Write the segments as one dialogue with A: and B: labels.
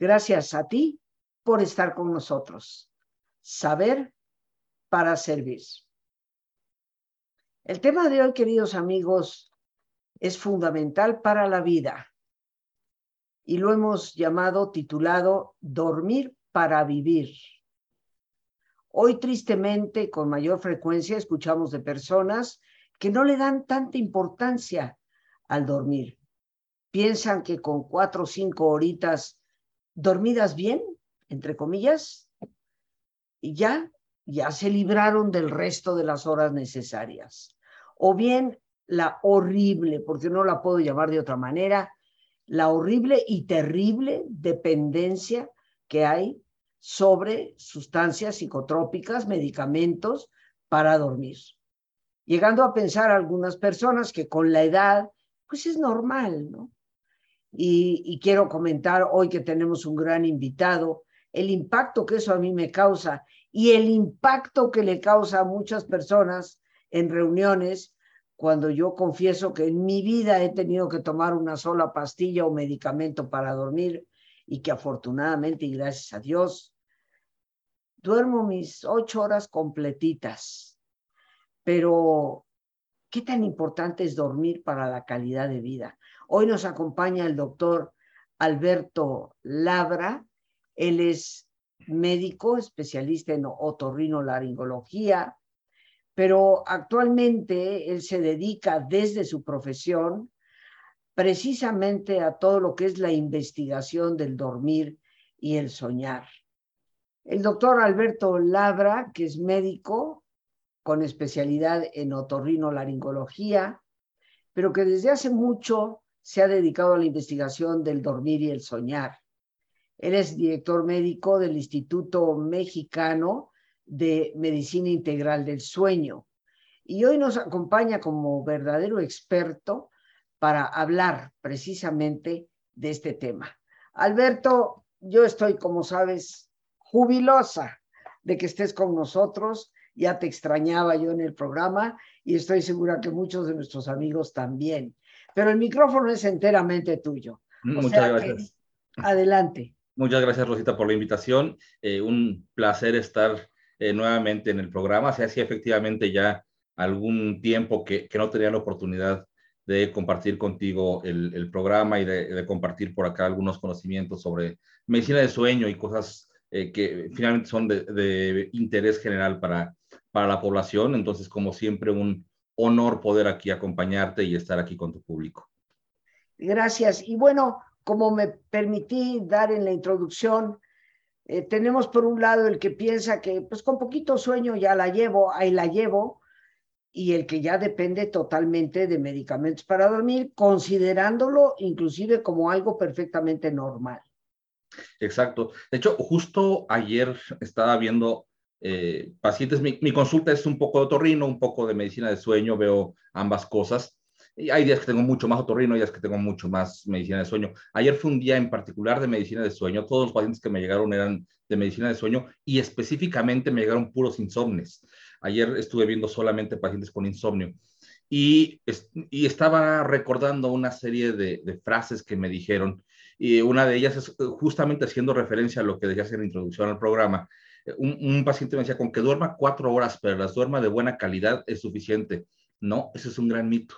A: Gracias a ti por estar con nosotros. Saber para servir. El tema de hoy, queridos amigos, es fundamental para la vida y lo hemos llamado, titulado, Dormir para vivir. Hoy, tristemente, con mayor frecuencia, escuchamos de personas que no le dan tanta importancia al dormir. Piensan que con cuatro o cinco horitas dormidas bien, entre comillas, y ya, ya se libraron del resto de las horas necesarias. O bien la horrible, porque no la puedo llamar de otra manera, la horrible y terrible dependencia que hay sobre sustancias psicotrópicas, medicamentos para dormir. Llegando a pensar algunas personas que con la edad, pues es normal, ¿no? Y, quiero comentar hoy que tenemos un gran invitado, el impacto que eso a mí me causa y el impacto que le causa a muchas personas en reuniones cuando yo confieso que en mi vida he tenido que tomar una sola pastilla o medicamento para dormir y que afortunadamente y gracias a Dios duermo mis ocho horas completitas. Pero, ¿qué tan importante es dormir para la calidad de vida? Hoy nos acompaña el doctor Alberto Labra. Él es médico, especialista en otorrinolaringología, pero actualmente él se dedica desde su profesión precisamente a todo lo que es la investigación del dormir y el soñar. El doctor Alberto Labra, que es médico con especialidad en otorrinolaringología, pero que desde hace mucho se ha dedicado a la investigación del dormir y el soñar. Él es director médico del Instituto Mexicano de Medicina Integral del Sueño y hoy nos acompaña como verdadero experto para hablar precisamente de este tema. Alberto, yo estoy, como sabes, jubilosa de que estés con nosotros. Ya te extrañaba yo en el programa y estoy segura que muchos de nuestros amigos también. Pero el micrófono es enteramente tuyo.
B: Muchas gracias.
A: adelante.
B: Muchas gracias, Rosita, por la invitación. Eh, un placer estar eh, nuevamente en el programa. Se hacía efectivamente ya algún tiempo que, que no tenía la oportunidad de compartir contigo el, el programa y de, de, compartir por acá algunos conocimientos sobre medicina de sueño y cosas eh, que finalmente son de, de, interés general para, para la población. Entonces, como siempre, un honor poder aquí acompañarte y estar aquí con tu público.
A: Gracias. Y bueno, como me permití dar en la introducción, eh, tenemos por un lado el que piensa que pues con poquito sueño ya la llevo, ahí la llevo, y el que ya depende totalmente de medicamentos para dormir, considerándolo inclusive como algo perfectamente normal.
B: Exacto. De hecho, justo ayer estaba viendo eh, pacientes, mi, mi, consulta es un poco de otorrino, un poco de medicina de sueño, veo ambas cosas. Y hay días que tengo mucho más otorrino, días que tengo mucho más medicina de sueño. Ayer fue un día en particular de medicina de sueño. Todos los pacientes que me llegaron eran de medicina de sueño y específicamente me llegaron puros insomnes. Ayer estuve viendo solamente pacientes con insomnio y, y estaba recordando una serie de, de, frases que me dijeron y una de ellas es justamente haciendo referencia a lo que decías en la introducción al programa. Un, paciente me decía, con que duerma cuatro horas, pero las duerma de buena calidad es suficiente. No, ese es un gran mito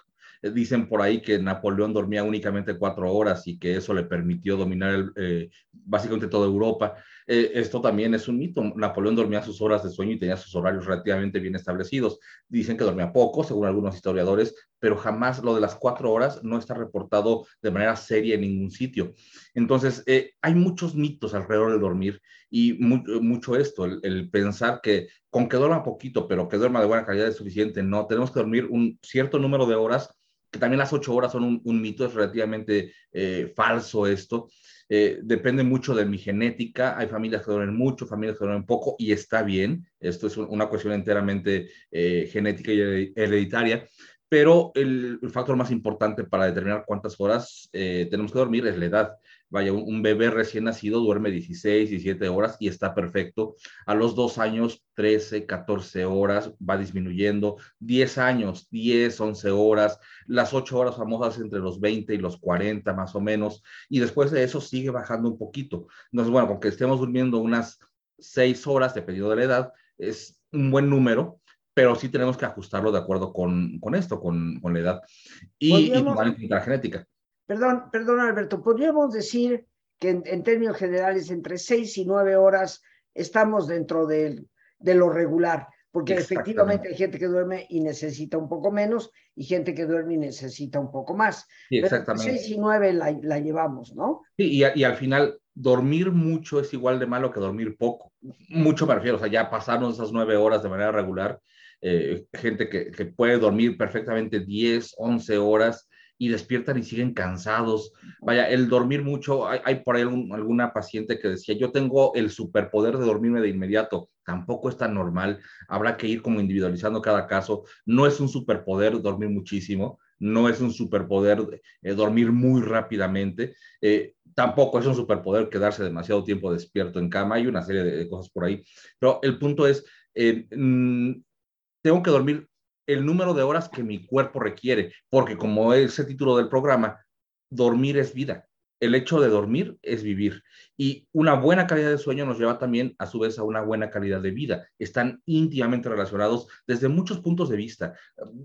B: dicen por ahí que Napoleón dormía únicamente cuatro horas y que eso le permitió dominar eh, básicamente toda Europa. Eh, esto también es un mito. Napoleón dormía sus horas de sueño y tenía sus horarios relativamente bien establecidos. Dicen que dormía poco, según algunos historiadores, pero jamás lo de las cuatro horas no está reportado de manera seria en ningún sitio. Entonces, eh, hay muchos mitos alrededor del dormir y mu mucho esto, el, el, pensar que con que duerma poquito, pero que duerma de buena calidad es suficiente. No, tenemos que dormir un cierto número de horas que también las ocho horas son un, un mito, es relativamente eh, falso esto. Eh, depende mucho de mi genética. Hay familias que duermen mucho, familias que duermen poco, y está bien. Esto es una cuestión enteramente eh, genética y hereditaria. pero el, factor más importante para determinar cuántas horas eh, tenemos que dormir es la edad. Vaya, un, bebé recién nacido duerme 16, 17 horas y está perfecto. A los dos años, 13, 14 horas, va disminuyendo. 10 años, 10, 11 horas. Las 8 horas famosas entre los 20 y los 40 más o menos. Y después de eso sigue bajando un poquito. Entonces, bueno, porque estemos durmiendo unas 6 horas, dependiendo de la edad, es un buen número, pero sí tenemos que ajustarlo de acuerdo con, con esto, con, con, la edad y, y la genética.
A: Perdón, perdón Alberto, podríamos decir que en, términos generales entre seis y nueve horas estamos dentro de, de lo regular, porque efectivamente hay gente que duerme y necesita un poco menos y gente que duerme y necesita un poco más.
B: Sí, exactamente.
A: Pero 6 y 9 la, la, llevamos, ¿no?
B: Sí, y, y, al final dormir mucho es igual de malo que dormir poco. Mucho me refiero, o sea, ya pasarnos esas nueve horas de manera regular, eh, gente que, que puede dormir perfectamente 10, 11 horas y despiertan y siguen cansados. Vaya, el dormir mucho, hay, por ahí alguna paciente que decía, yo tengo el superpoder de dormirme de inmediato. Tampoco es tan normal. Habrá que ir como individualizando cada caso. No es un superpoder dormir muchísimo. No es un superpoder eh, dormir muy rápidamente. Eh, tampoco es un superpoder quedarse demasiado tiempo despierto en cama. Hay una serie de, cosas por ahí. Pero el punto es, eh, mm, tengo que dormir el número de horas que mi cuerpo requiere, porque como es el título del programa, dormir es vida. El hecho de dormir es vivir. Y una buena calidad de sueño nos lleva también, a su vez, a una buena calidad de vida. Están íntimamente relacionados desde muchos puntos de vista,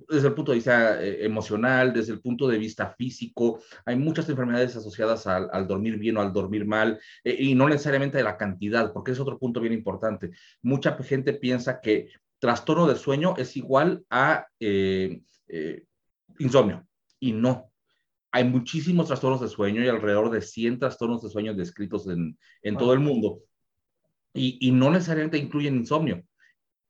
B: desde el punto de vista eh, emocional, desde el punto de vista físico. Hay muchas enfermedades asociadas al, dormir bien o al dormir mal, eh, y no necesariamente de la cantidad, porque es otro punto bien importante. Mucha gente piensa que trastorno de sueño es igual a eh, eh, insomnio. Y no. Hay muchísimos trastornos de sueño y alrededor de 100 trastornos de sueño descritos en, en todo el mundo. Y, y, no necesariamente incluyen insomnio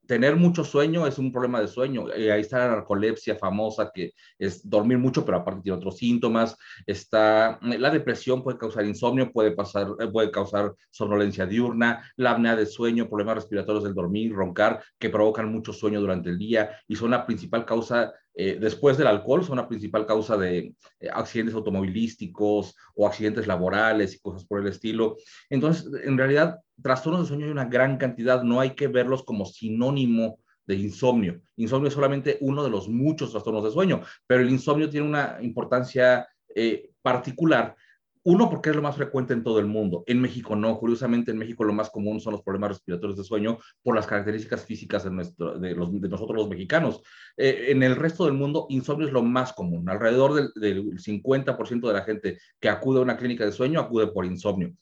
B: tener mucho sueño es un problema de sueño. Eh, ahí está la narcolepsia famosa, que es dormir mucho, pero aparte tiene otros síntomas. Está eh, la depresión puede causar insomnio, puede, pasar, eh, puede causar somnolencia diurna, la apnea de sueño, problemas respiratorios del dormir, roncar, que provocan mucho sueño durante el día y son la principal causa eh, después del alcohol son la principal causa de eh, accidentes automovilísticos o accidentes laborales y cosas por el estilo. Entonces, en realidad, trastornos de sueño hay una gran cantidad, no hay que verlos como sinónimo de insomnio. Insomnio es solamente uno de los muchos trastornos de sueño, pero el insomnio tiene una importancia eh, particular uno, porque es lo más frecuente en todo el mundo. En México no. Curiosamente, en México lo más común son los problemas respiratorios de sueño por las características físicas de, nuestro, de, los, nosotros los mexicanos. Eh, en el resto del mundo, insomnio es lo más común. Alrededor del, del 50% de la gente que acude a una clínica de sueño acude por insomnio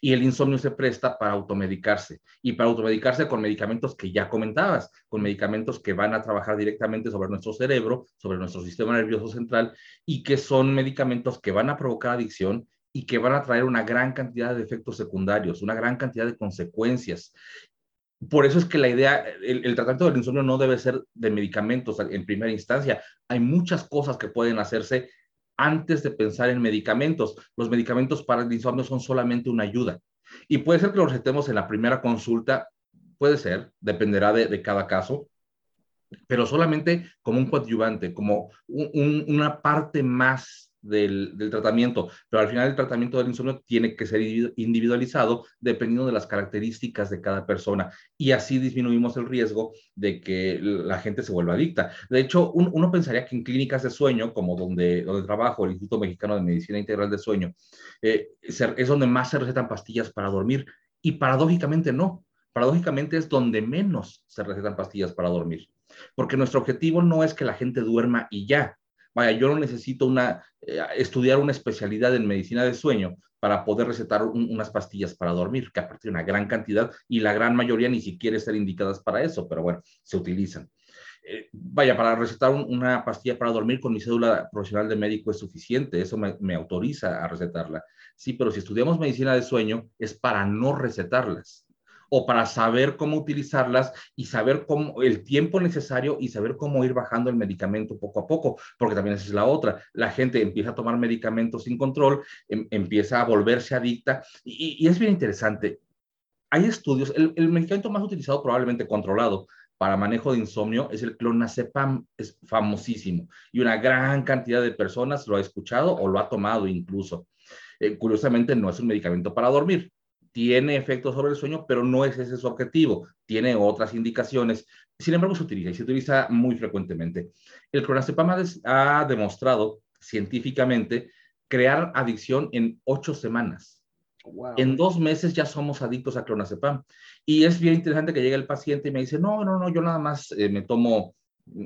B: y el insomnio se presta para automedicarse y para automedicarse con medicamentos que ya comentabas, con medicamentos que van a trabajar directamente sobre nuestro cerebro, sobre nuestro sistema nervioso central y que son medicamentos que van a provocar adicción y que van a traer una gran cantidad de efectos secundarios, una gran cantidad de consecuencias. Por eso es que la idea, el, el, tratamiento del insomnio no debe ser de medicamentos en primera instancia. Hay muchas cosas que pueden hacerse antes de pensar en medicamentos. Los medicamentos para el insomnio son solamente una ayuda. Y puede ser que los recetemos en la primera consulta, puede ser, dependerá de, cada caso, pero solamente como un coadyuvante, como una parte más del, tratamiento, pero al final el tratamiento del insomnio tiene que ser individualizado dependiendo de las características de cada persona y así disminuimos el riesgo de que la gente se vuelva adicta. De hecho, uno pensaría que en clínicas de sueño, como donde, donde trabajo, el Instituto Mexicano de Medicina Integral de Sueño, eh, es donde más se recetan pastillas para dormir y paradójicamente no. Paradójicamente es donde menos se recetan pastillas para dormir, porque nuestro objetivo no es que la gente duerma y ya, Vaya, yo no necesito una, eh, estudiar una especialidad en medicina de sueño para poder recetar unas pastillas para dormir, que aparte de una gran cantidad y la gran mayoría ni siquiera están indicadas para eso, pero bueno, se utilizan. Eh, vaya, para recetar una pastilla para dormir con mi cédula profesional de médico es suficiente, eso me, me autoriza a recetarla. Sí, pero si estudiamos medicina de sueño es para no recetarlas o para saber cómo utilizarlas y saber cómo el tiempo necesario y saber cómo ir bajando el medicamento poco a poco, porque también esa es la otra. La gente empieza a tomar medicamentos sin control, em, empieza a volverse adicta y, es bien interesante. Hay estudios, el, el medicamento más utilizado probablemente controlado para manejo de insomnio es el clonazepam, es famosísimo y una gran cantidad de personas lo ha escuchado o lo ha tomado incluso. Eh, curiosamente no es un medicamento para dormir, tiene efectos sobre el sueño, pero no es ese su objetivo, tiene otras indicaciones. Sin embargo, se utiliza y se utiliza muy frecuentemente. El clonazepam ha demostrado científicamente crear adicción en ocho semanas. En dos meses ya somos adictos a clonazepam. Y es bien interesante que llegue el paciente y me dice, no, no, no, yo nada más eh, me tomo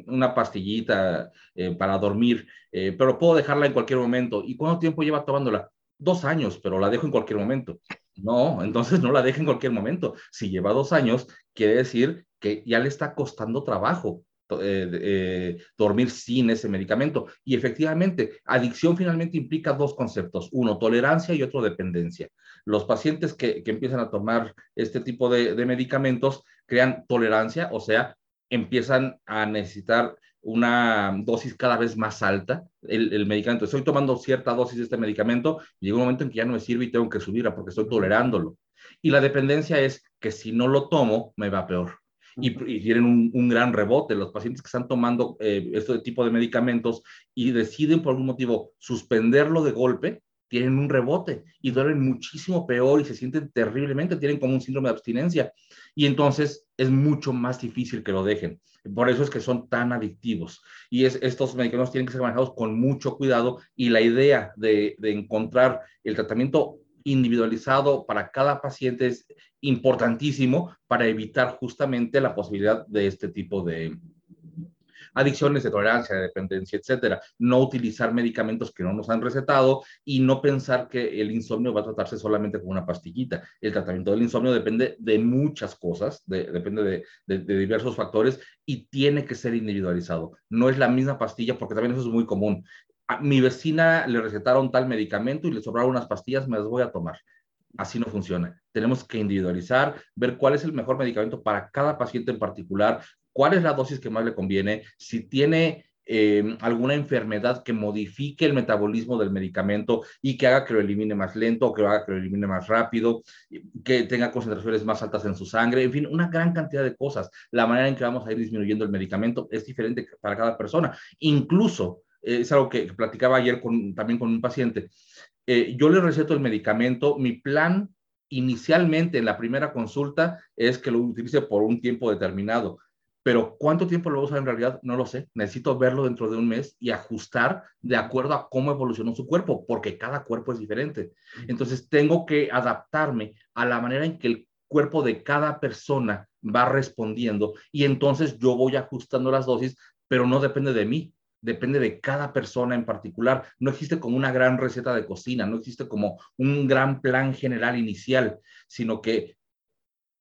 B: una pastillita eh, para dormir, eh, pero puedo dejarla en cualquier momento. ¿Y cuánto tiempo lleva tomándola? Dos años, pero la dejo en cualquier momento. No, entonces no la deje en cualquier momento. Si lleva dos años, quiere decir que ya le está costando trabajo eh, eh, dormir sin ese medicamento. Y efectivamente, adicción finalmente implica dos conceptos, uno, tolerancia y otro, dependencia. Los pacientes que, empiezan a tomar este tipo de, medicamentos crean tolerancia, o sea, empiezan a necesitar una dosis cada vez más alta el, el, medicamento. Estoy tomando cierta dosis de este medicamento y llega un momento en que ya no me sirve y tengo que subirla porque estoy tolerándolo. Y la dependencia es que si no lo tomo, me va peor y, tienen un, gran rebote. Los pacientes que están tomando eh, este tipo de medicamentos y deciden por algún motivo suspenderlo de golpe, tienen un rebote y duelen muchísimo peor y se sienten terriblemente, tienen como un síndrome de abstinencia. Y entonces es mucho más difícil que lo dejen. Por eso es que son tan adictivos. Y es, estos medicamentos tienen que ser manejados con mucho cuidado y la idea de, de encontrar el tratamiento individualizado para cada paciente es importantísimo para evitar justamente la posibilidad de este tipo de adicciones, de tolerancia, de dependencia, etcétera. No utilizar medicamentos que no nos han recetado y no pensar que el insomnio va a tratarse solamente con una pastillita. El tratamiento del insomnio depende de muchas cosas, depende de, de diversos factores y tiene que ser individualizado. No es la misma pastilla porque también eso es muy común a mi vecina le recetaron tal medicamento y le sobraron unas pastillas, me las voy a tomar. Así no funciona. Tenemos que individualizar, ver cuál es el mejor medicamento para cada paciente en particular, cuál es la dosis que más le conviene, si tiene em, alguna enfermedad que modifique el metabolismo del medicamento y que haga que lo elimine más lento o que haga que lo elimine más rápido, que tenga concentraciones más altas en su sangre, en fin, una gran cantidad de cosas. La manera en que vamos a ir disminuyendo el medicamento es diferente para cada persona. Incluso es algo que, platicaba ayer también con un paciente. Eh, yo le receto el medicamento, mi plan inicialmente en la primera consulta es que lo utilice por un tiempo determinado, pero cuánto tiempo lo va a usar en realidad no lo sé. Necesito verlo dentro de un mes y ajustar de acuerdo a cómo evolucionó su cuerpo, porque cada cuerpo es diferente. Entonces tengo que adaptarme a la manera en que el cuerpo de cada persona va respondiendo y entonces yo voy ajustando las dosis, pero no depende de mí, depende de cada persona en particular. No existe como una gran receta de cocina, no existe como un gran plan general inicial, sino que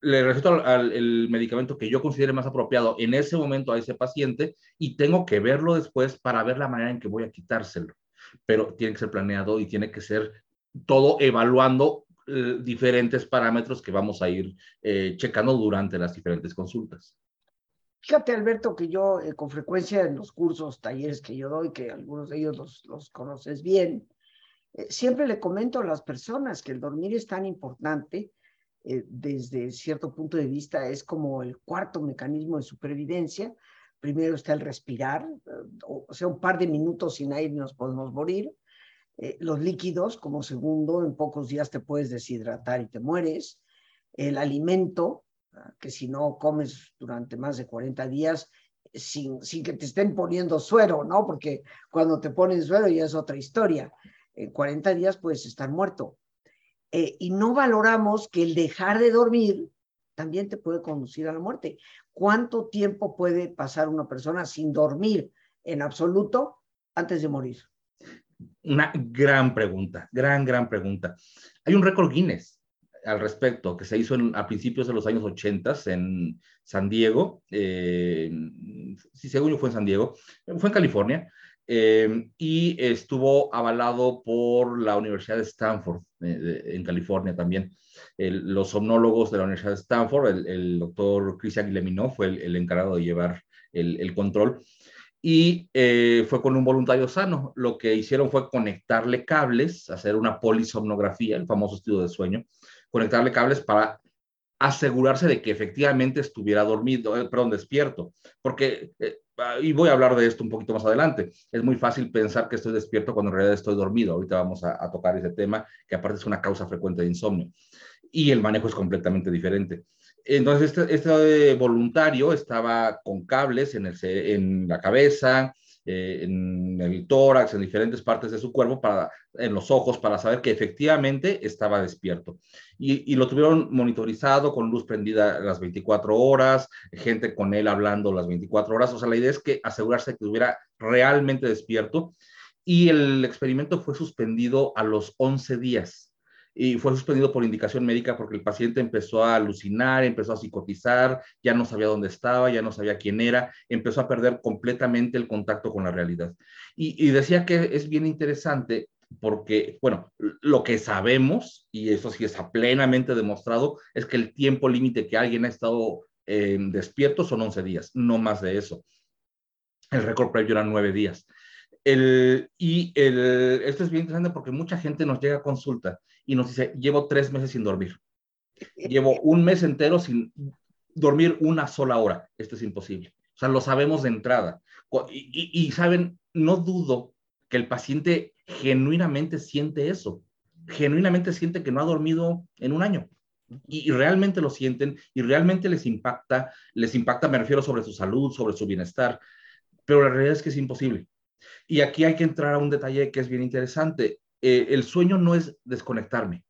B: le receto al, el medicamento que yo considere más apropiado en ese momento a ese paciente y tengo que verlo después para ver la manera en que voy a quitárselo. Pero tiene que ser planeado y tiene que ser todo evaluando eh, diferentes parámetros que vamos a ir eh, checando durante las diferentes consultas.
A: Fíjate, Alberto, que yo eh, con frecuencia en los cursos, talleres que yo doy, que algunos de ellos los, los conoces bien, eh, siempre le comento a las personas que el dormir es tan importante, eh, desde cierto punto de vista es como el cuarto mecanismo de supervivencia. Primero está el respirar, o sea, un par de minutos sin aire nos podemos morir. los líquidos, como segundo, en pocos días te puedes deshidratar y te mueres. El alimento, que si no comes durante más de 40 días, sin, sin, que te estén poniendo suero, ¿no? Porque cuando te ponen suero ya es otra historia. En 40 días puedes estar muerto. Eh, y no valoramos que el dejar de dormir también te puede conducir a la muerte. ¿Cuánto tiempo puede pasar una persona sin dormir en absoluto antes de morir?
B: Una gran pregunta, gran, gran pregunta. Hay un récord Guinness al respecto, que se hizo a principios de los años 80 en San Diego, eh, si según yo fue en San Diego, fue en California, eh, y estuvo avalado por la Universidad de Stanford, eh, en California también. los somnólogos de la Universidad de Stanford, el, doctor Christian Guilleminot fue el, encargado de llevar el, control, y fue con un voluntario sano. Lo que hicieron fue conectarle cables, hacer una polisomnografía, el famoso estudio de sueño, conectarle cables para asegurarse de que efectivamente estuviera dormido, eh, perdón, despierto, porque, eh, y voy a hablar de esto un poquito más adelante, es muy fácil pensar que estoy despierto cuando en realidad estoy dormido. Ahorita vamos a, tocar ese tema, que aparte es una causa frecuente de insomnio, y el manejo es completamente diferente. Entonces, este, este voluntario estaba con cables en, el, en la cabeza, eh, en el tórax, en diferentes partes de su cuerpo, para, en los ojos, para saber que efectivamente estaba despierto. Y, y, lo tuvieron monitorizado con luz prendida las 24 horas, gente con él hablando las 24 horas. O sea, la idea es que asegurarse que estuviera realmente despierto. Y el experimento fue suspendido a los 11 días y fue suspendido por indicación médica porque el paciente empezó a alucinar, empezó a psicotizar, ya no sabía dónde estaba, ya no sabía quién era, empezó a perder completamente el contacto con la realidad. Y, decía que es bien interesante porque, bueno, lo que sabemos, y eso sí está plenamente demostrado, es que el tiempo límite que alguien ha estado eh, despierto son 11 días, no más de eso. El récord previo era 9 días. El, y el, esto es bien interesante porque mucha gente nos llega a consulta y nos dice, llevo tres meses sin dormir. Llevo un mes entero sin dormir una sola hora. Esto es imposible. O sea, lo sabemos de entrada. Y, saben, no dudo que el paciente genuinamente siente eso. Genuinamente siente que no ha dormido en un año. Y, y, realmente lo sienten y realmente les impacta, les impacta, me refiero sobre su salud, sobre su bienestar, pero la realidad es que es imposible. Y aquí hay que entrar a un detalle que es bien interesante. Eh, el sueño no es desconectarme.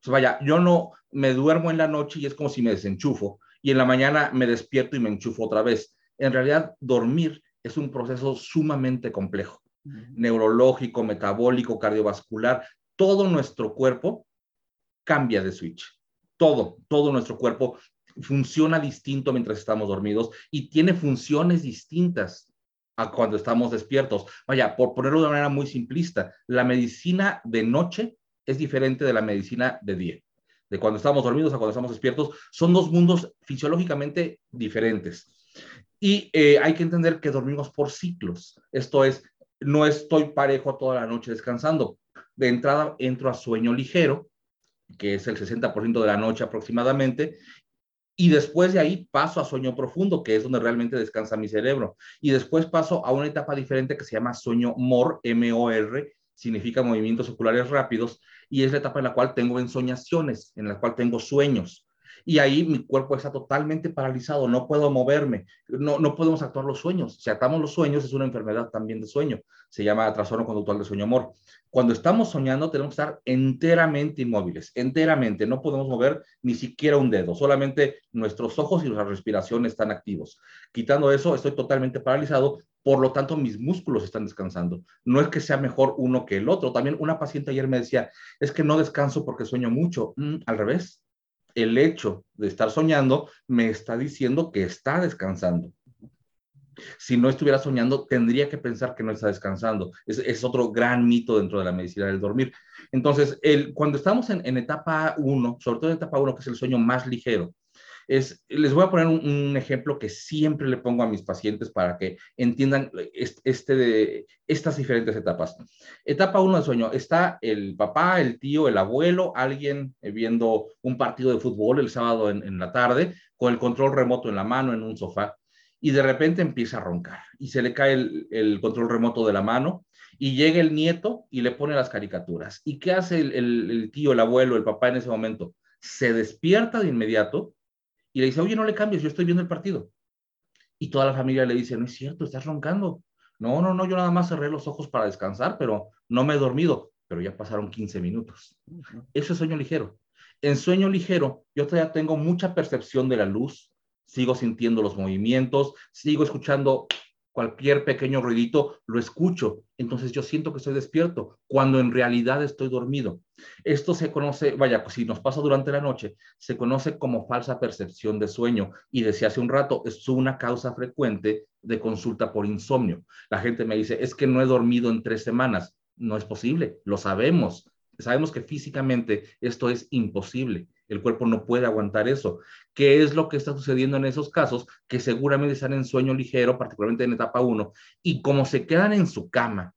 B: O sea, vaya, yo no me duermo en la noche y es como si me desenchufo y en la mañana me despierto y me enchufo otra vez. En realidad, dormir es un proceso sumamente complejo, neurológico, metabólico, cardiovascular. Todo nuestro cuerpo cambia de switch. Todo, todo nuestro cuerpo funciona distinto mientras estamos dormidos y tiene funciones distintas a cuando estamos despiertos. Vaya, por ponerlo de manera muy simplista, la medicina de noche es diferente de la medicina de día. De cuando estamos dormidos a cuando estamos despiertos, son dos mundos fisiológicamente diferentes. Y eh, hay que entender que dormimos por ciclos. Esto es, no estoy parejo toda la noche descansando. De entrada entro a sueño ligero, que es el 60% de la noche aproximadamente, y después de ahí paso a sueño profundo, que es donde realmente descansa mi cerebro. Y después paso a una etapa diferente que se llama sueño MOR, M-O-R, significa movimientos oculares rápidos, y es la etapa en la cual tengo ensoñaciones, en la cual tengo sueños y ahí mi cuerpo está totalmente paralizado, no puedo moverme, no, no podemos actuar los sueños. Si atamos los sueños es una enfermedad también de sueño, se llama trastorno conductual de sueño amor. Cuando estamos soñando tenemos que estar enteramente inmóviles, enteramente, no podemos mover ni siquiera un dedo, solamente nuestros ojos y nuestra respiración están activos. Quitando eso, estoy totalmente paralizado, por lo tanto mis músculos están descansando. No es que sea mejor uno que el otro. También una paciente ayer me decía, es que no descanso porque sueño mucho. Mm, al revés, el hecho de estar soñando me está diciendo que está descansando. Si no estuviera soñando, tendría que pensar que no está descansando. Es, otro gran mito dentro de la medicina del dormir. Entonces, cuando estamos en, en etapa 1, sobre todo en etapa 1, que es el sueño más ligero, es, les voy a poner un, ejemplo que siempre le pongo a mis pacientes para que entiendan este de, estas diferentes etapas. Etapa 1 del sueño, está el papá, el tío, el abuelo, alguien eh, viendo un partido de fútbol el sábado en, la tarde, con el control remoto en la mano en un sofá, y de repente empieza a roncar y se le cae el, control remoto de la mano y llega el nieto y le pone las caricaturas. ¿Y qué hace el, tío, el abuelo, el papá en ese momento? Se despierta de inmediato y le dice, oye, no le cambies, yo estoy viendo el partido. Y toda la familia le dice, no es cierto, estás roncando. No, no, no, yo nada más cerré los ojos para descansar, pero no me he dormido, pero ya pasaron 15 minutos. Eso es sueño ligero. En sueño ligero, yo todavía tengo mucha percepción de la luz, sigo sintiendo los movimientos, sigo escuchando cualquier pequeño ruidito lo escucho, entonces yo siento que estoy despierto, cuando en realidad estoy dormido. Esto se conoce, vaya, si nos pasa durante la noche, se conoce como falsa percepción de sueño y decía hace un rato, es una causa frecuente de consulta por insomnio. La gente me dice, es que no he dormido en tres semanas. No es posible, lo sabemos. Sabemos que físicamente esto es imposible. El cuerpo no puede aguantar eso. ¿Qué es lo que está sucediendo en esos casos? Que seguramente están en sueño ligero, particularmente en etapa 1, y como se quedan en su cama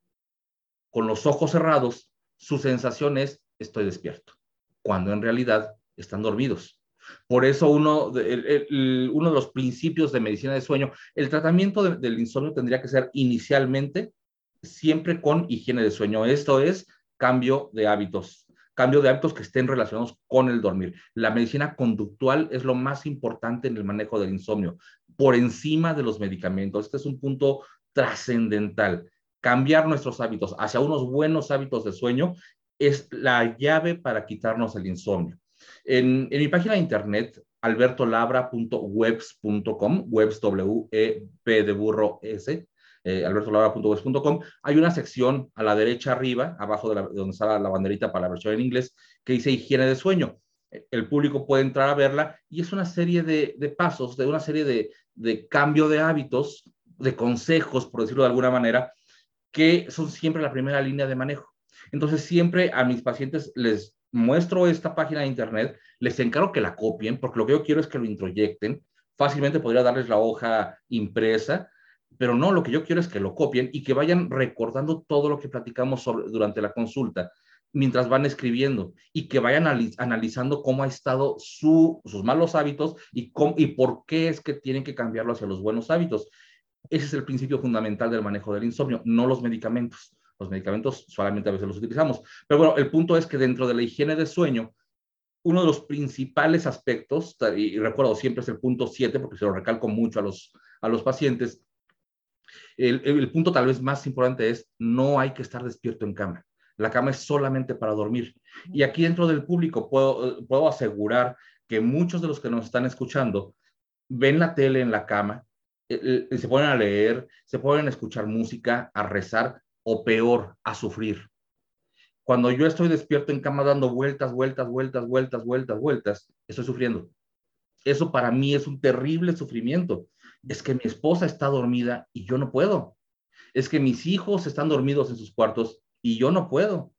B: con los ojos cerrados, su sensación es estoy despierto, cuando en realidad están dormidos. Por eso uno de, uno de los principios de medicina de sueño, el tratamiento del insomnio tendría que ser inicialmente siempre con higiene de sueño. Esto es cambio de hábitos, cambio de hábitos que estén relacionados con el dormir. La medicina conductual es lo más importante en el manejo del insomnio, por encima de los medicamentos. Este es un punto trascendental. Cambiar nuestros hábitos hacia unos buenos hábitos de sueño es la llave para quitarnos el insomnio. En, mi página de internet, albertolabra.webs.com, webs W E de burro S, eh, albertolabra.webs.com, hay una sección a la derecha arriba, abajo de, donde está la, banderita para la versión en inglés, que dice higiene de sueño. El público puede entrar a verla y es una serie de, pasos, de una serie de, de cambio de hábitos, de consejos, por decirlo de alguna manera, que son siempre la primera línea de manejo. Entonces, siempre a mis pacientes les muestro esta página de internet, les encargo que la copien, porque lo que yo quiero es que lo introyecten. Fácilmente podría darles la hoja impresa, pero no, lo que yo quiero es que lo copien y que vayan recordando todo lo que platicamos durante la consulta mientras van escribiendo y que vayan analizando cómo ha estado sus malos hábitos y, y por qué es que tienen que cambiarlo hacia los buenos hábitos. Ese es el principio fundamental del manejo del insomnio, no los medicamentos. Los medicamentos solamente a veces los utilizamos. Pero bueno, el punto es que dentro de la higiene de sueño, uno de los principales aspectos, y recuerdo siempre es el punto 7, porque se lo recalco mucho a los, a los pacientes, el, punto tal vez más importante es no hay que estar despierto en cama. La cama es solamente para dormir. Y aquí dentro del público puedo, puedo asegurar que muchos de los que nos están escuchando ven la tele en la cama, eh, eh, se ponen a leer, se ponen a escuchar música, a rezar, o peor, a sufrir. Cuando yo estoy despierto en cama dando vueltas, vueltas, vueltas, vueltas, vueltas, vueltas, estoy sufriendo. Eso para mí es un terrible sufrimiento. Es que mi esposa está dormida y yo no puedo. Es que mis hijos están dormidos en sus cuartos y yo no puedo.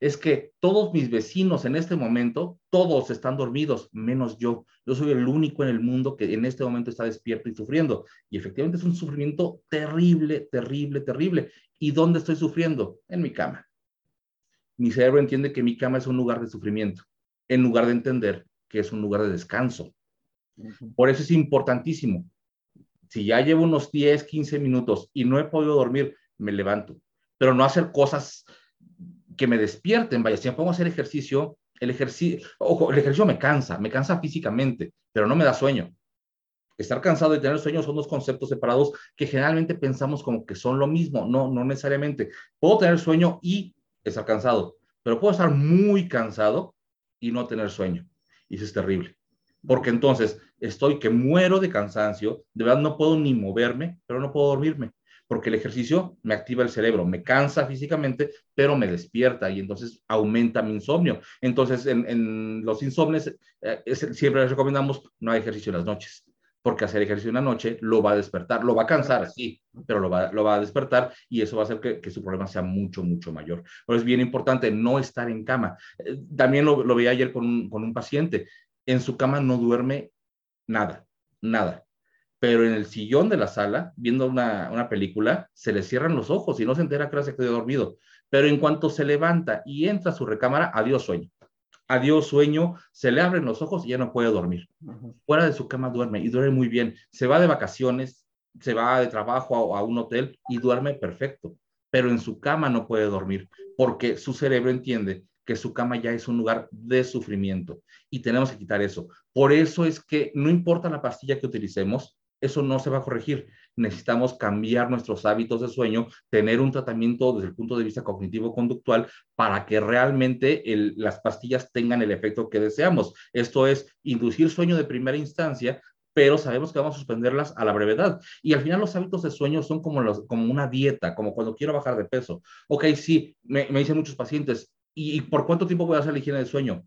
B: Es que todos mis vecinos en este momento, todos están dormidos, menos yo. Yo soy el único en el mundo que en este momento está despierto y sufriendo. Y efectivamente es un sufrimiento terrible, terrible, terrible. ¿Y dónde estoy sufriendo? En mi cama. Mi cerebro entiende que mi cama es un lugar de sufrimiento, en lugar de entender que es un lugar de descanso. Por eso es importantísimo. Si ya llevo unos 10, 15 minutos y no he podido dormir, me levanto. Pero no hacer cosas que me despierten. Vaya, si me pongo a hacer ejercicio, el ejercicio, ojo, el ejercicio me cansa, me cansa físicamente, pero no me da sueño. Estar cansado y tener sueño son dos conceptos separados que generalmente pensamos como que son lo mismo. No, no necesariamente. Puedo tener sueño y estar cansado, pero puedo estar muy cansado y no tener sueño. Y eso es terrible. Porque entonces estoy que muero de cansancio, de verdad no puedo ni moverme, pero no puedo dormirme, porque el ejercicio me activa el cerebro, me cansa físicamente, pero me despierta y entonces aumenta mi insomnio. Entonces, en, los insomnes, eh, siempre les recomendamos no hay ejercicio en las noches porque hacer ejercicio en la noche lo va a despertar, lo va a cansar, sí, pero lo va, lo va a despertar y eso va a hacer que, que, su problema sea mucho, mucho mayor. Pero es bien importante no estar en cama. Eh, también lo, lo vi ayer con con un paciente. En su cama no duerme nada, nada. Pero en el sillón de la sala, viendo una, una película, se le cierran los ojos y no se entera que se quedó dormido. Pero en cuanto se levanta y entra a su recámara, adiós sueño adiós sueño, se le abren los ojos y ya no puede dormir. Fuera de su cama duerme y duerme muy bien. Se va de vacaciones, se va de trabajo a, un hotel y duerme perfecto, pero en su cama no puede dormir porque su cerebro entiende que su cama ya es un lugar de sufrimiento y tenemos que quitar eso. Por eso es que no importa la pastilla que utilicemos, eso no se va a corregir necesitamos cambiar nuestros hábitos de sueño, tener un tratamiento desde el punto de vista cognitivo-conductual para que realmente las pastillas tengan el efecto que deseamos. Esto es inducir sueño de primera instancia, pero sabemos que vamos a suspenderlas a la brevedad. Y al final los hábitos de sueño son como, una dieta, como cuando quiero bajar de peso. Ok, sí, me dicen muchos pacientes, ¿y por cuánto tiempo voy a hacer la higiene de sueño?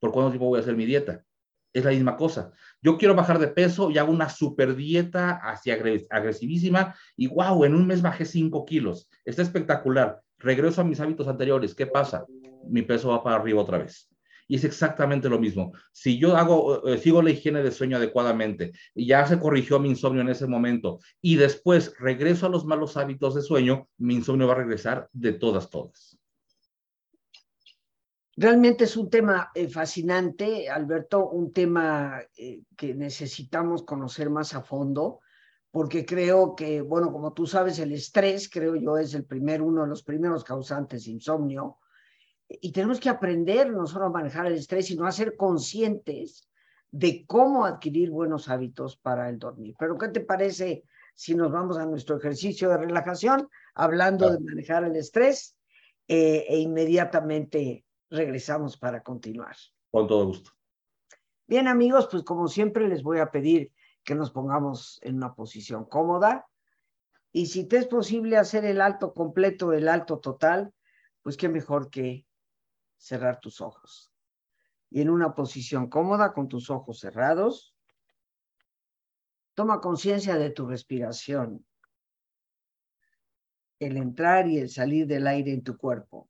B: ¿Por cuánto tiempo voy a hacer mi dieta? es la misma cosa. Yo quiero bajar de peso y hago una super dieta así agresivísima y wow, en un mes bajé 5 kilos. Está espectacular. Regreso a mis hábitos anteriores. ¿Qué pasa? Mi peso va para arriba otra vez. Y es exactamente lo mismo. Si yo hago, eh, sigo la higiene de sueño adecuadamente y ya se corrigió mi insomnio en ese momento y después regreso a los malos hábitos de sueño, mi insomnio va a regresar de todas, todas.
A: Realmente es un tema eh, fascinante, Alberto, un tema eh, que necesitamos conocer más a fondo, porque creo que, bueno, como tú sabes, el estrés, creo yo, es el primer, uno de los primeros causantes de insomnio, y tenemos que aprender no solo a manejar el estrés, sino a ser conscientes de cómo adquirir buenos hábitos para el dormir. Pero, ¿qué te parece si nos vamos a nuestro ejercicio de relajación, hablando de manejar el estrés, eh, e inmediatamente regresamos para continuar.
B: Con todo gusto.
A: Bien, amigos, pues como siempre les voy a pedir que nos pongamos en una posición cómoda. Y si te es posible hacer el alto completo, el alto total, pues qué mejor que cerrar tus ojos. Y en una posición cómoda, con tus ojos cerrados, toma conciencia de tu respiración, el entrar y el salir del aire en tu cuerpo.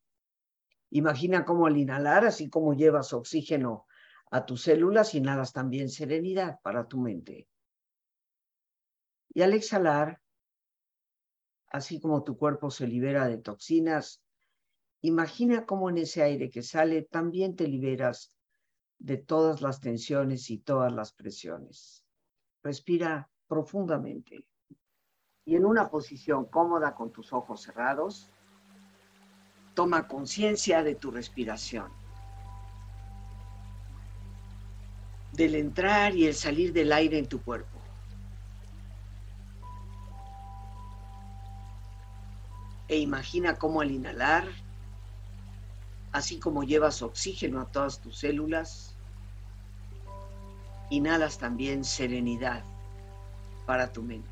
A: Imagina cómo al inhalar, así como llevas oxígeno a tus células, inhalas también serenidad para tu mente. Y al exhalar, así como tu cuerpo se libera de toxinas, imagina cómo en ese aire que sale también te liberas de todas las tensiones y todas las presiones. Respira profundamente y en una posición cómoda con tus ojos cerrados, Toma conciencia de tu respiración, del entrar y el salir del aire en tu cuerpo. E imagina cómo al inhalar, así como llevas oxígeno a todas tus células, inhalas también serenidad para tu mente.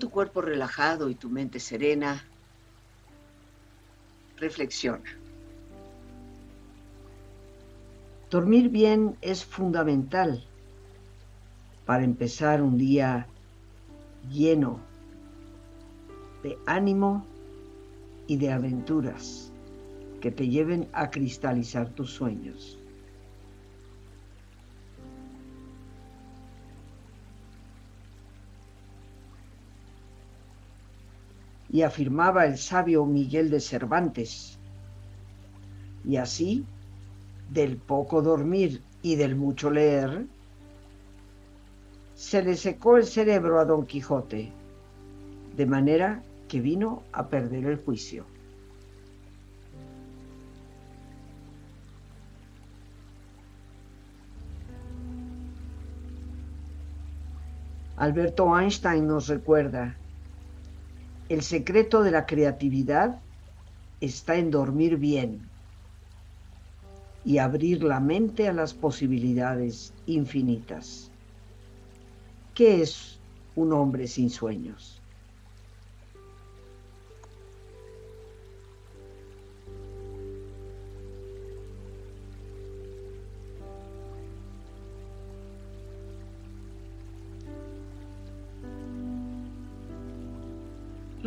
A: Tu cuerpo relajado y tu mente serena, reflexiona. Dormir bien es fundamental para empezar un día lleno de ánimo y de aventuras que te lleven a cristalizar tus sueños. Y afirmaba el sabio Miguel de Cervantes. Y así, del poco dormir y del mucho leer, se le secó el cerebro a Don Quijote, de manera que vino a perder el juicio. Alberto Einstein nos recuerda el secreto de la creatividad está en dormir bien y abrir la mente a las posibilidades infinitas. ¿Qué es un hombre sin sueños?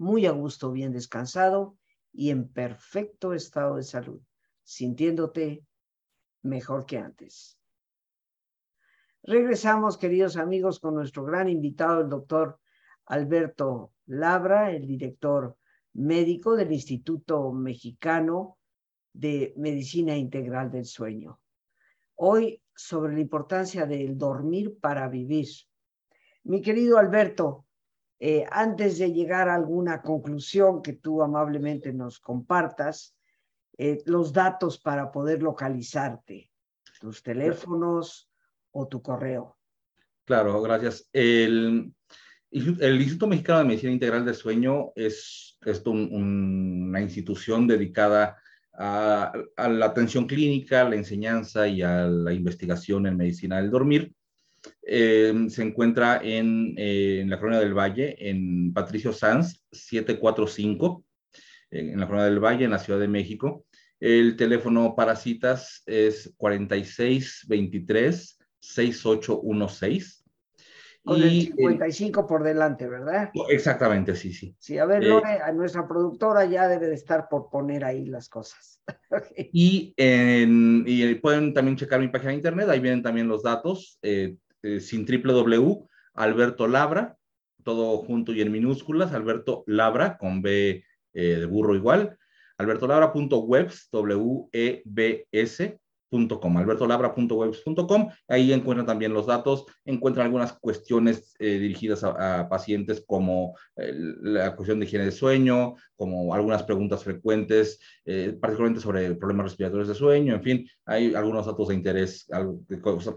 A: muy a gusto, bien descansado y en perfecto estado de salud, sintiéndote mejor que antes. Regresamos, queridos amigos, con nuestro gran invitado, el doctor Alberto Labra, el director médico del Instituto Mexicano de Medicina Integral del Sueño. Hoy sobre la importancia del dormir para vivir. Mi querido Alberto, eh, antes de llegar a alguna conclusión que tú amablemente nos compartas, eh, los datos para poder localizarte, tus teléfonos o tu correo.
B: Claro, gracias. El, el Instituto Mexicano de Medicina Integral del Sueño es, es una institución dedicada a, la atención clínica, la enseñanza y a la investigación en medicina del dormir. Eh, se encuentra en, eh, en, la Colonia del Valle, en Patricio Sanz, 745, en la Colonia del Valle, en la Ciudad de México. El teléfono para citas es 4623-6816.
A: Con y, el 55 por delante, ¿verdad?
B: Exactamente, sí, sí.
A: Sí, a ver, eh, Lore, a nuestra productora ya debe de estar por poner ahí las cosas.
B: y, en, y, pueden también checar mi página de internet, ahí vienen también los datos, eh, eh, sin www, Alberto Labra, todo junto y en minúsculas, Alberto Labra, con B de burro igual, albertolabra.webs, W-E-B-S, albertolabra.webs.com. Ahí encuentran también los datos, encuentran algunas cuestiones eh, dirigidas a, pacientes como la cuestión de higiene de sueño, como algunas preguntas frecuentes, eh, particularmente sobre problemas respiratorios de sueño, en fin, hay algunos datos de interés, algo,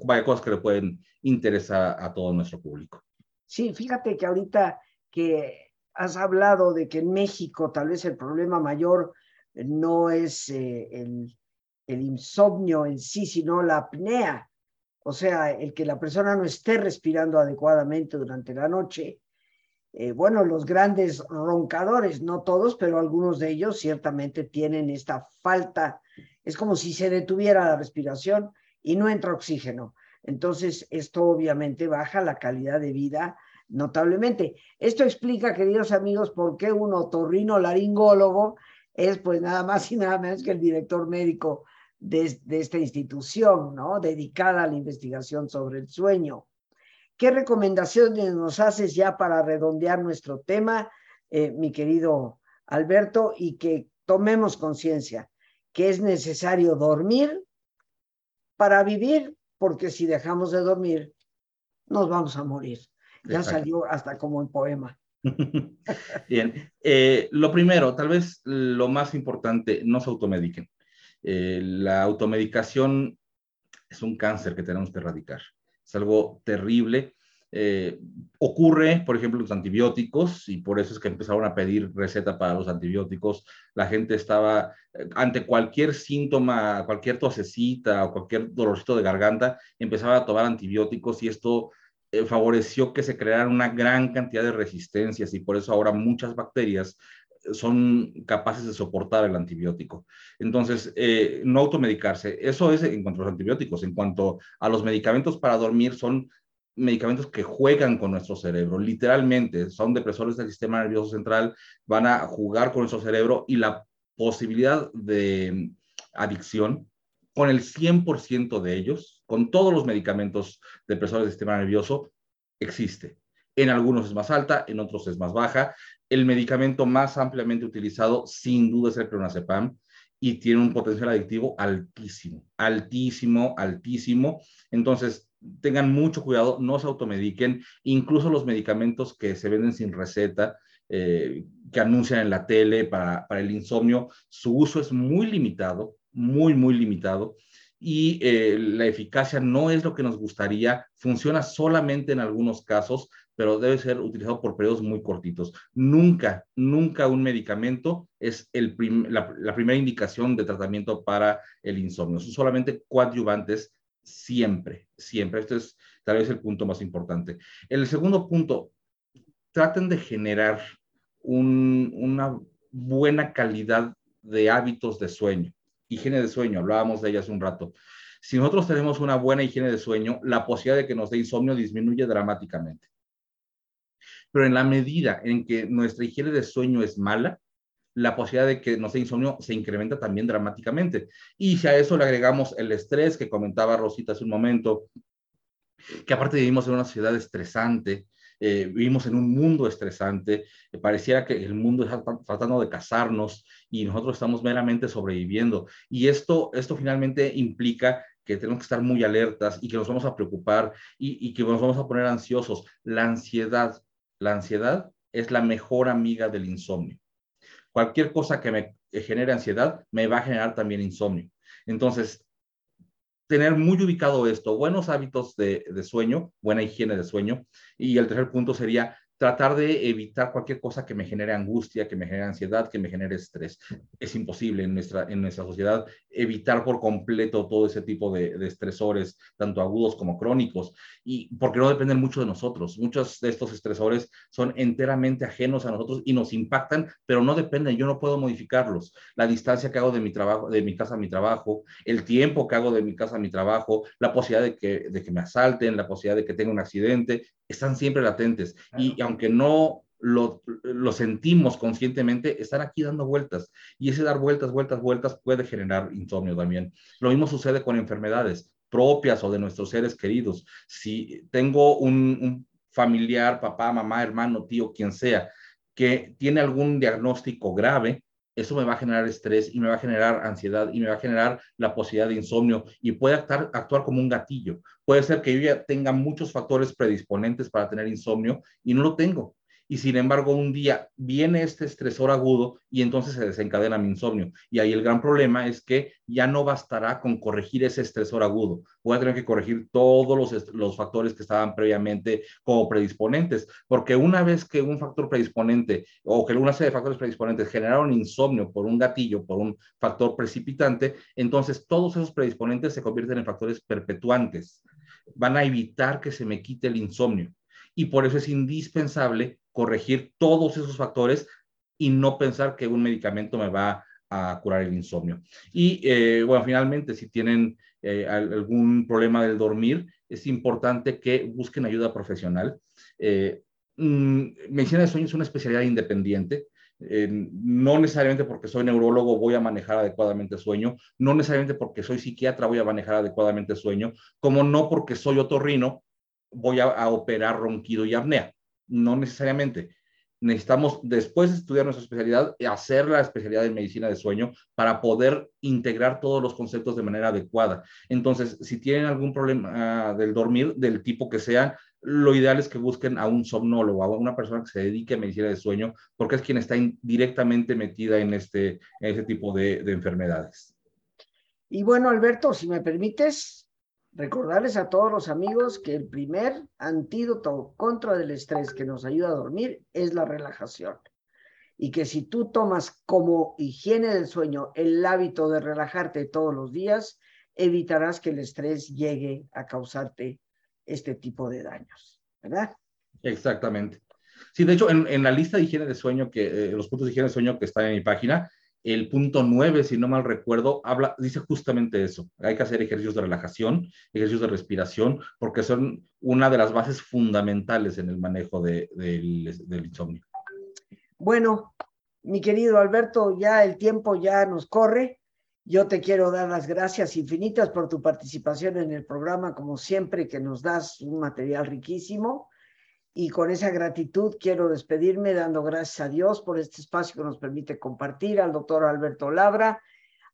B: varias cosas que le pueden interesar a todo nuestro público.
A: Sí, fíjate que ahorita que has hablado de que en México tal vez el problema mayor no es eh, el el insomnio en sí, sino la apnea, o sea, el que la persona no esté respirando adecuadamente durante la noche. Eh, bueno, los grandes roncadores, no todos, pero algunos de ellos ciertamente tienen esta falta. Es como si se detuviera la respiración y no entra oxígeno. Entonces, esto obviamente baja la calidad de vida notablemente. Esto explica, queridos amigos, por qué un otorrino laringólogo es pues nada más y nada menos que el director médico de, esta institución, ¿no? Dedicada a la investigación sobre el sueño. ¿Qué recomendaciones nos haces ya para redondear nuestro tema, eh, mi querido Alberto, y que tomemos conciencia que es necesario dormir para vivir, porque si dejamos de dormir, nos vamos a morir. Ya salió hasta como un poema.
B: Bien, eh, lo primero, tal vez lo más importante, no se automediquen. Eh, la automedicación es un cáncer que tenemos que erradicar. Es algo terrible. Eh, ocurre, por ejemplo, los antibióticos, y por eso es que empezaron a pedir receta para los antibióticos. La gente estaba eh, ante cualquier síntoma, cualquier tosecita o cualquier dolorcito de garganta, empezaba a tomar antibióticos y esto favoreció que se crearan una gran cantidad de resistencias y por eso ahora muchas bacterias son capaces de soportar el antibiótico. Entonces, eh, no automedicarse. Eso es en cuanto a los antibióticos. En cuanto a los medicamentos para dormir, son medicamentos que juegan con nuestro cerebro, literalmente, son depresores del sistema nervioso central, van a jugar con nuestro cerebro y la posibilidad de adicción con el 100% de ellos, con todos los medicamentos depresores del sistema nervioso, existe. En algunos es más alta, en otros es más baja. El medicamento más ampliamente utilizado, sin duda, es el clonazepam y tiene un potencial adictivo altísimo, altísimo, altísimo. Entonces, tengan mucho cuidado, no se automediquen, incluso los medicamentos que se venden sin receta, eh, que anuncian en la tele para, el insomnio, su uso es muy limitado, muy, muy limitado y eh, la eficacia no es lo que nos gustaría, funciona solamente en algunos casos, pero debe ser utilizado por periodos muy cortitos. Nunca, nunca un medicamento es el la, primera indicación de tratamiento para el insomnio. Son solamente coadyuvantes siempre, siempre. Este es tal vez el punto más importante. El segundo punto, traten de generar una buena calidad de hábitos de sueño. Higiene de sueño, hablábamos de ella hace un rato. Si nosotros tenemos una buena higiene de sueño, la posibilidad de que nos dé insomnio disminuye dramáticamente pero en la medida en que nuestra higiene de sueño es mala, la posibilidad de que nos dé insomnio se incrementa también dramáticamente. Y si a eso le agregamos el estrés que comentaba Rosita hace un momento, que aparte vivimos en una ciudad estresante, eh, vivimos en un mundo estresante, eh, pareciera que el mundo está tratando de casarnos y nosotros estamos meramente sobreviviendo. Y esto, esto finalmente implica que tenemos que estar muy alertas y que nos vamos a preocupar y, y que nos vamos a poner ansiosos. La ansiedad, la ansiedad es la mejor amiga del insomnio. Cualquier cosa que me genere ansiedad me va a generar también insomnio. Entonces, tener muy ubicado esto, buenos hábitos de, de, sueño, buena higiene de sueño. Y el tercer punto sería tratar de evitar cualquier cosa que me genere angustia, que me genere ansiedad, que me genere estrés. Es imposible en nuestra, en nuestra sociedad evitar por completo todo ese tipo de, de, estresores, tanto agudos como crónicos, y porque no dependen mucho de nosotros. Muchos de estos estresores son enteramente ajenos a nosotros y nos impactan, pero no dependen, yo no puedo modificarlos. La distancia que hago de mi trabajo, de mi casa a mi trabajo, el tiempo que hago de mi casa a mi trabajo, la posibilidad de que, de que me asalten, la posibilidad de que tenga un accidente, están siempre latentes. Y aunque no lo, lo, sentimos conscientemente, están aquí dando vueltas. Y ese dar vueltas, vueltas, vueltas puede generar insomnio también. Lo mismo sucede con enfermedades propias o de nuestros seres queridos. Si tengo un, un familiar, papá, mamá, hermano, tío, quien sea, que tiene algún diagnóstico grave, eso me va a generar estrés y me va a generar ansiedad y me va a generar la posibilidad de insomnio y puede actuar, actuar como un gatillo. Puede ser que yo ya tenga muchos factores predisponentes para tener insomnio y no lo tengo y sin embargo un día viene este estresor agudo y entonces se desencadena mi insomnio. Y ahí el gran problema es que ya no bastará con corregir ese estresor agudo. Voy a tener que corregir todos los, los factores que estaban previamente como predisponentes, porque una vez que un factor predisponente o que una serie de factores predisponentes generaron insomnio por un gatillo, por un factor precipitante, entonces todos esos predisponentes se convierten en factores perpetuantes. Van a evitar que se me quite el insomnio y por eso es indispensable corregir todos esos factores y no pensar que un medicamento me va a curar el insomnio. Y eh, bueno, finalmente, si tienen eh, algún problema del dormir, es importante que busquen ayuda profesional. Eh, mmm, medicina de sueño es una especialidad independiente. Eh, no necesariamente porque soy neurólogo voy a manejar adecuadamente sueño, no necesariamente porque soy psiquiatra voy a manejar adecuadamente sueño, como no porque soy otorrino voy a, a operar ronquido y apnea no necesariamente. Necesitamos, después de estudiar nuestra especialidad, hacer la especialidad en medicina de sueño para poder integrar todos los conceptos de manera adecuada. Entonces, si tienen algún problema uh, del dormir, del tipo que sea, lo ideal es que busquen a un somnólogo, a una persona que se dedique a medicina de sueño, porque es quien está directamente metida en este, en este tipo de, de enfermedades.
A: Y bueno, Alberto, si me permites, Recordarles a todos los amigos que el primer antídoto contra el estrés que nos ayuda a dormir es la relajación. Y que si tú tomas como higiene del sueño el hábito de relajarte todos los días, evitarás que el estrés llegue a causarte este tipo de daños, ¿verdad?
B: Exactamente. Sí, de hecho, en, la lista de higiene de sueño, que eh, los puntos de higiene de sueño que están en mi página, el punto 9, si no mal recuerdo, habla, dice justamente eso. Hay que hacer ejercicios de relajación, ejercicios de respiración, porque son una de las bases fundamentales en el manejo de, de, del insomnio.
A: Bueno, mi querido Alberto, ya el tiempo ya nos corre. Yo te quiero dar las gracias infinitas por tu participación en el programa, como siempre, que nos das un material riquísimo. Y con esa gratitud quiero despedirme dando gracias a Dios por este espacio que nos permite compartir, al doctor Alberto Labra,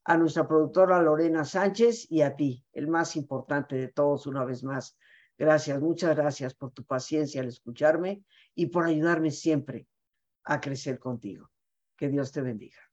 A: a nuestra productora Lorena Sánchez y a ti, el más importante de todos, una vez más. Gracias, muchas gracias por tu paciencia al escucharme y por ayudarme siempre a crecer contigo. Que Dios te bendiga.